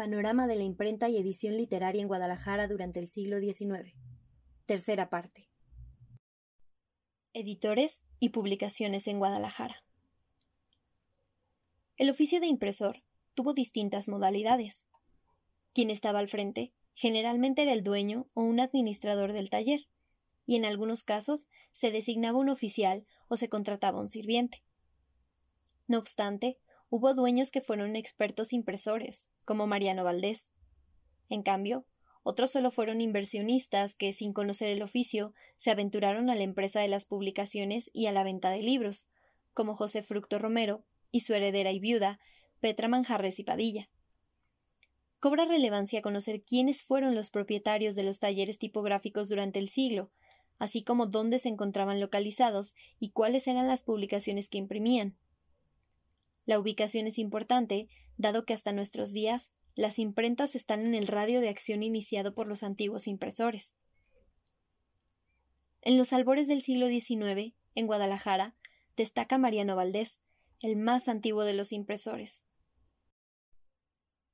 Panorama de la imprenta y edición literaria en Guadalajara durante el siglo XIX. Tercera parte. Editores y publicaciones en Guadalajara. El oficio de impresor tuvo distintas modalidades. Quien estaba al frente generalmente era el dueño o un administrador del taller, y en algunos casos se designaba un oficial o se contrataba un sirviente. No obstante, hubo dueños que fueron expertos impresores, como Mariano Valdés. En cambio, otros solo fueron inversionistas que, sin conocer el oficio, se aventuraron a la empresa de las publicaciones y a la venta de libros, como José Fructo Romero y su heredera y viuda, Petra Manjarres y Padilla. Cobra relevancia conocer quiénes fueron los propietarios de los talleres tipográficos durante el siglo, así como dónde se encontraban localizados y cuáles eran las publicaciones que imprimían. La ubicación es importante, dado que hasta nuestros días las imprentas están en el radio de acción iniciado por los antiguos impresores. En los albores del siglo XIX, en Guadalajara, destaca Mariano Valdés, el más antiguo de los impresores.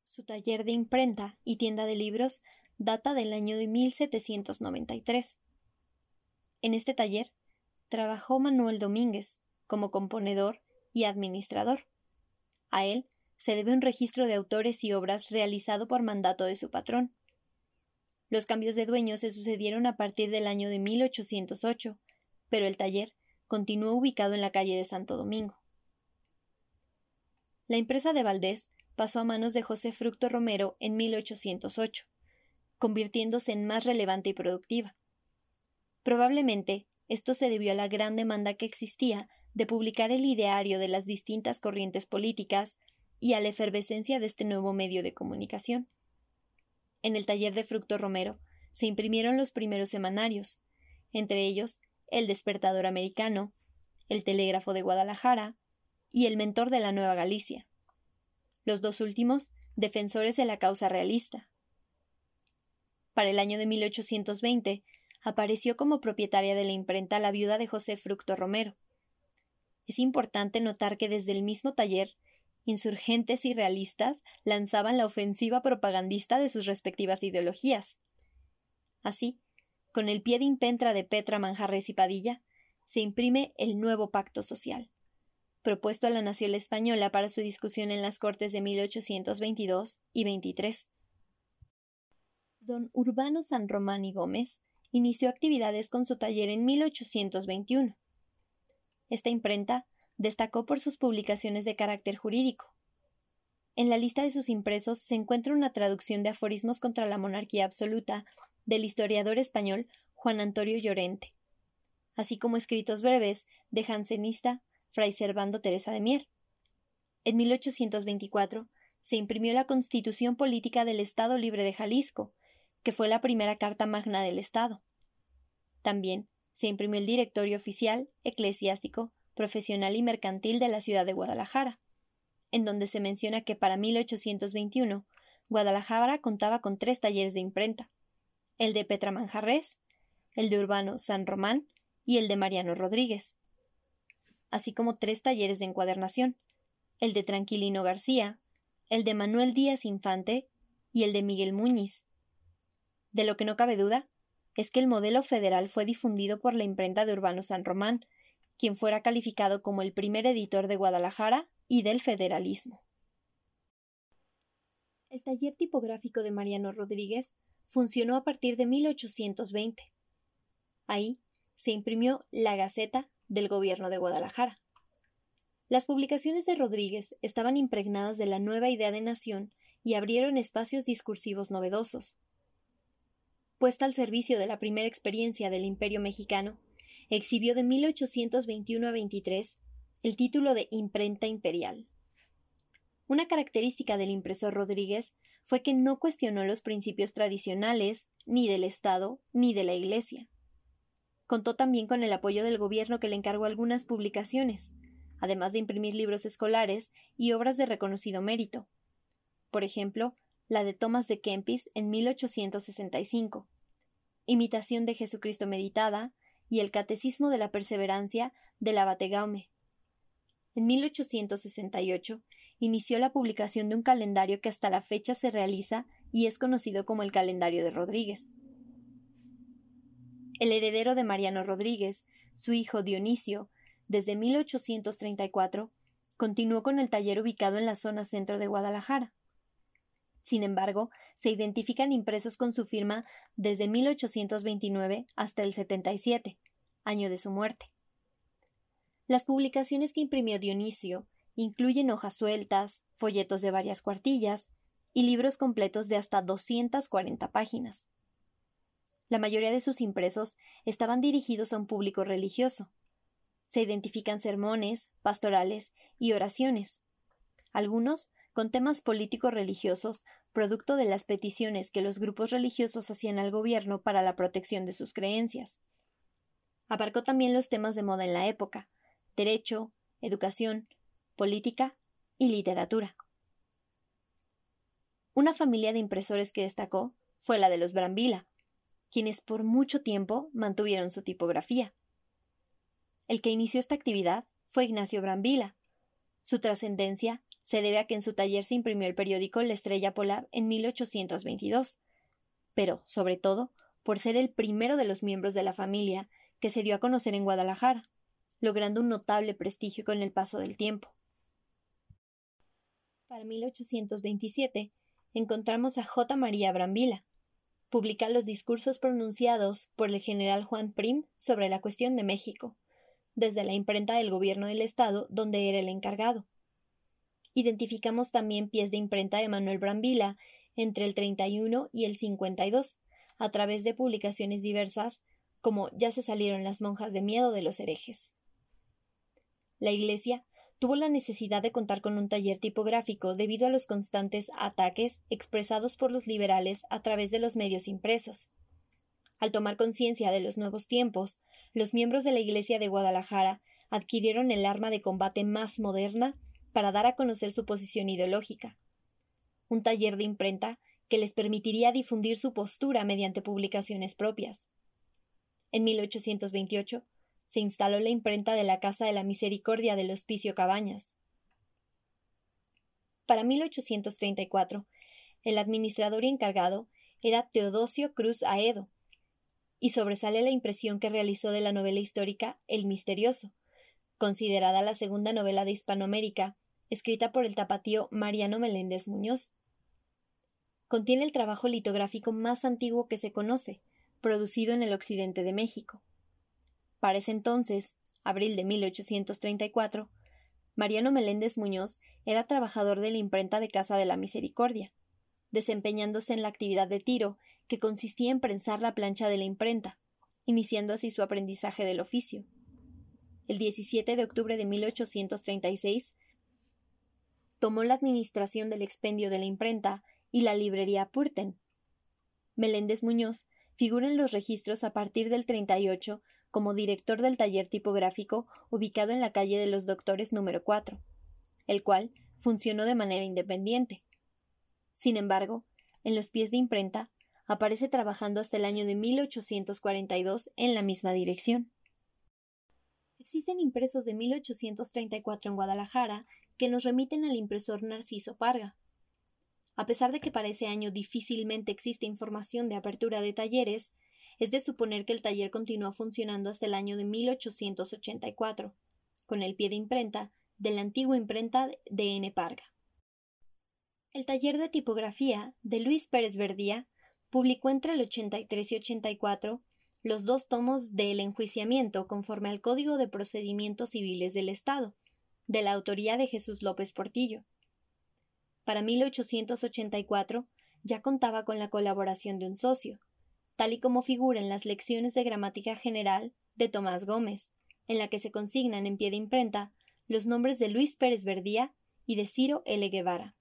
Su taller de imprenta y tienda de libros data del año de 1793. En este taller trabajó Manuel Domínguez como componedor y administrador. A él se debe un registro de autores y obras realizado por mandato de su patrón. Los cambios de dueño se sucedieron a partir del año de 1808, pero el taller continuó ubicado en la calle de Santo Domingo. La empresa de Valdés pasó a manos de José Fructo Romero en 1808, convirtiéndose en más relevante y productiva. Probablemente esto se debió a la gran demanda que existía de publicar el ideario de las distintas corrientes políticas y a la efervescencia de este nuevo medio de comunicación. En el taller de Fructo Romero se imprimieron los primeros semanarios, entre ellos El Despertador Americano, El Telégrafo de Guadalajara y El Mentor de la Nueva Galicia los dos últimos defensores de la causa realista. Para el año de 1820 apareció como propietaria de la imprenta la viuda de José Fructo Romero. Es importante notar que desde el mismo taller, insurgentes y realistas lanzaban la ofensiva propagandista de sus respectivas ideologías. Así, con el pie de impentra de Petra Manjarres y Padilla, se imprime el nuevo pacto social propuesto a la nación española para su discusión en las Cortes de 1822 y 23. Don Urbano San Román y Gómez inició actividades con su taller en 1821. Esta imprenta destacó por sus publicaciones de carácter jurídico. En la lista de sus impresos se encuentra una traducción de aforismos contra la monarquía absoluta del historiador español Juan Antonio Llorente, así como escritos breves de jansenista Fray Servando Teresa de Mier. En 1824 se imprimió la Constitución Política del Estado Libre de Jalisco, que fue la primera carta magna del Estado. También se imprimió el Directorio Oficial, Eclesiástico, Profesional y Mercantil de la ciudad de Guadalajara, en donde se menciona que para 1821 Guadalajara contaba con tres talleres de imprenta, el de Petra Manjarres, el de Urbano San Román y el de Mariano Rodríguez, así como tres talleres de encuadernación, el de Tranquilino García, el de Manuel Díaz Infante y el de Miguel Muñiz. De lo que no cabe duda es que el modelo federal fue difundido por la imprenta de Urbano San Román, quien fuera calificado como el primer editor de Guadalajara y del federalismo. El taller tipográfico de Mariano Rodríguez funcionó a partir de 1820. Ahí se imprimió la Gaceta del Gobierno de Guadalajara. Las publicaciones de Rodríguez estaban impregnadas de la nueva idea de nación y abrieron espacios discursivos novedosos. Puesta al servicio de la primera experiencia del Imperio mexicano, exhibió de 1821 a 23 el título de imprenta imperial. Una característica del impresor Rodríguez fue que no cuestionó los principios tradicionales ni del Estado ni de la Iglesia. Contó también con el apoyo del gobierno que le encargó algunas publicaciones, además de imprimir libros escolares y obras de reconocido mérito. Por ejemplo, la de Thomas de Kempis en 1865, Imitación de Jesucristo meditada y el Catecismo de la Perseverancia de la Bategaume. En 1868 inició la publicación de un calendario que hasta la fecha se realiza y es conocido como el calendario de Rodríguez. El heredero de Mariano Rodríguez, su hijo Dionisio, desde 1834, continuó con el taller ubicado en la zona centro de Guadalajara. Sin embargo, se identifican impresos con su firma desde 1829 hasta el 77, año de su muerte. Las publicaciones que imprimió Dionisio incluyen hojas sueltas, folletos de varias cuartillas y libros completos de hasta 240 páginas. La mayoría de sus impresos estaban dirigidos a un público religioso. Se identifican sermones, pastorales y oraciones, algunos con temas políticos religiosos, producto de las peticiones que los grupos religiosos hacían al gobierno para la protección de sus creencias. Abarcó también los temas de moda en la época, derecho, educación, política y literatura. Una familia de impresores que destacó fue la de los Brambila, quienes por mucho tiempo mantuvieron su tipografía. El que inició esta actividad fue Ignacio Brambila. Su trascendencia se debe a que en su taller se imprimió el periódico La Estrella Polar en 1822, pero, sobre todo, por ser el primero de los miembros de la familia que se dio a conocer en Guadalajara, logrando un notable prestigio con el paso del tiempo. Para 1827 encontramos a J. María Brambila. Publica los discursos pronunciados por el general Juan Prim sobre la cuestión de México, desde la imprenta del gobierno del Estado, donde era el encargado. Identificamos también pies de imprenta de Manuel Brambila entre el 31 y el 52, a través de publicaciones diversas, como Ya se salieron las monjas de miedo de los herejes. La Iglesia tuvo la necesidad de contar con un taller tipográfico debido a los constantes ataques expresados por los liberales a través de los medios impresos. Al tomar conciencia de los nuevos tiempos, los miembros de la Iglesia de Guadalajara adquirieron el arma de combate más moderna para dar a conocer su posición ideológica. Un taller de imprenta que les permitiría difundir su postura mediante publicaciones propias. En 1828 se instaló la imprenta de la Casa de la Misericordia del Hospicio Cabañas. Para 1834, el administrador y encargado era Teodosio Cruz Aedo, y sobresale la impresión que realizó de la novela histórica El Misterioso, considerada la segunda novela de Hispanoamérica, escrita por el tapatío Mariano Meléndez Muñoz. Contiene el trabajo litográfico más antiguo que se conoce, producido en el occidente de México. Para ese entonces, abril de 1834, Mariano Meléndez Muñoz era trabajador de la imprenta de Casa de la Misericordia, desempeñándose en la actividad de tiro, que consistía en prensar la plancha de la imprenta, iniciando así su aprendizaje del oficio. El 17 de octubre de 1836 tomó la administración del expendio de la imprenta y la librería Purten. Meléndez Muñoz figura en los registros a partir del 38 como director del taller tipográfico ubicado en la calle de los Doctores número 4, el cual funcionó de manera independiente. Sin embargo, en los pies de imprenta, aparece trabajando hasta el año de 1842 en la misma dirección. Existen impresos de 1834 en Guadalajara que nos remiten al impresor Narciso Parga. A pesar de que para ese año difícilmente existe información de apertura de talleres, es de suponer que el taller continuó funcionando hasta el año de 1884, con el pie de imprenta de la antigua imprenta de N. Parga. El taller de tipografía de Luis Pérez Verdía publicó entre el 83 y 84 los dos tomos del enjuiciamiento conforme al Código de Procedimientos Civiles del Estado, de la autoría de Jesús López Portillo. Para 1884 ya contaba con la colaboración de un socio, tal y como figura en las lecciones de gramática general de Tomás Gómez, en la que se consignan en pie de imprenta los nombres de Luis Pérez Verdía y de Ciro L. Guevara.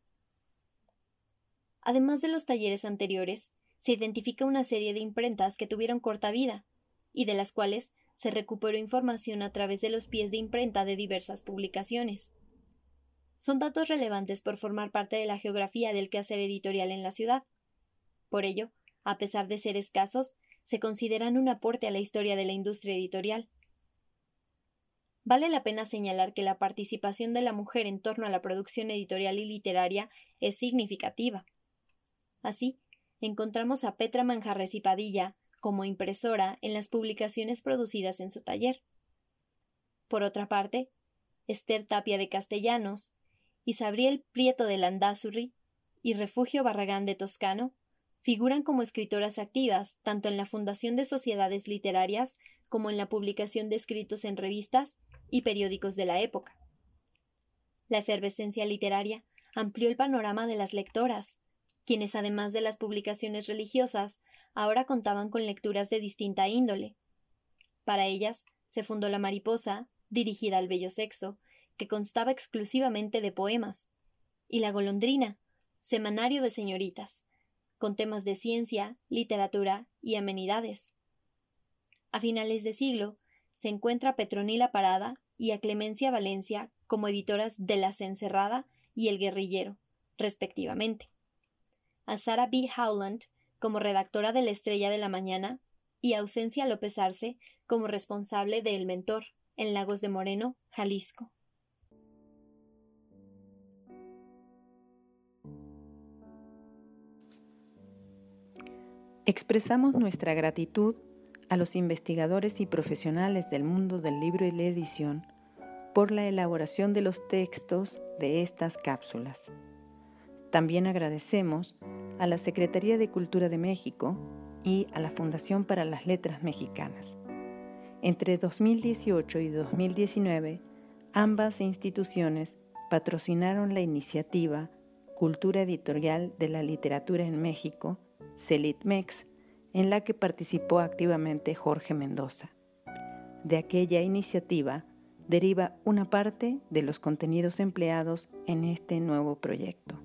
Además de los talleres anteriores, se identifica una serie de imprentas que tuvieron corta vida, y de las cuales se recuperó información a través de los pies de imprenta de diversas publicaciones. Son datos relevantes por formar parte de la geografía del quehacer editorial en la ciudad. Por ello, a pesar de ser escasos, se consideran un aporte a la historia de la industria editorial. Vale la pena señalar que la participación de la mujer en torno a la producción editorial y literaria es significativa. Así, encontramos a Petra Manjarres y Padilla como impresora en las publicaciones producidas en su taller. Por otra parte, Esther Tapia de Castellanos, Isabriel Prieto de Landazuri y Refugio Barragán de Toscano figuran como escritoras activas tanto en la fundación de sociedades literarias como en la publicación de escritos en revistas y periódicos de la época. La efervescencia literaria amplió el panorama de las lectoras, quienes además de las publicaciones religiosas, ahora contaban con lecturas de distinta índole. Para ellas se fundó La Mariposa, dirigida al bello sexo, que constaba exclusivamente de poemas, y La Golondrina, semanario de señoritas, con temas de ciencia, literatura y amenidades. A finales de siglo se encuentra Petronila Parada y a Clemencia Valencia como editoras de La Encerrada y El Guerrillero, respectivamente a Sarah B. Howland como redactora de La Estrella de la Mañana y a Ausencia López Arce como responsable de El Mentor, en Lagos de Moreno, Jalisco. Expresamos nuestra gratitud a los investigadores y profesionales del mundo del libro y la edición por la elaboración de los textos de estas cápsulas. También agradecemos a la Secretaría de Cultura de México y a la Fundación para las Letras Mexicanas. Entre 2018 y 2019, ambas instituciones patrocinaron la iniciativa Cultura Editorial de la Literatura en México, CELITMEX, en la que participó activamente Jorge Mendoza. De aquella iniciativa deriva una parte de los contenidos empleados en este nuevo proyecto.